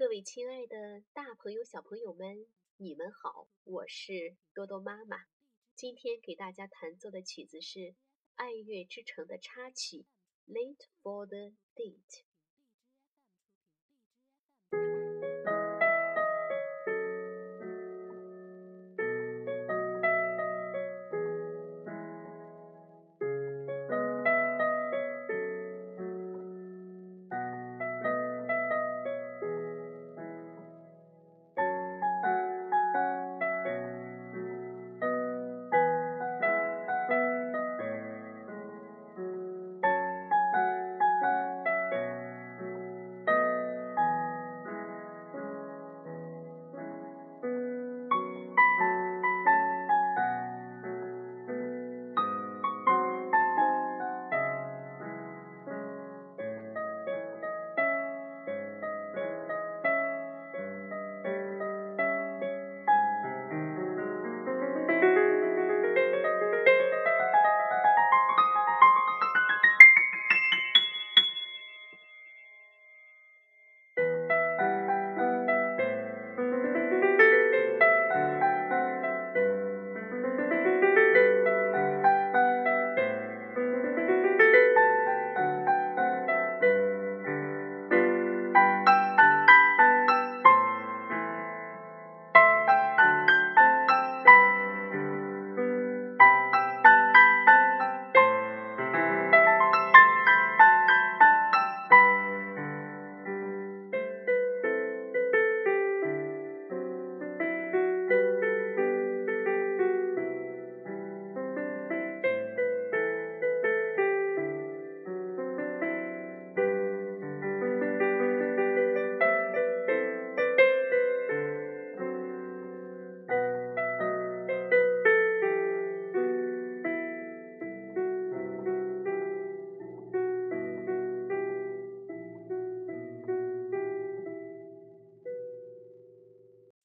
各位亲爱的大朋友小朋友们你们好我是多多妈妈。今天给大家弹奏的曲子是爱乐之城的插曲 late for the date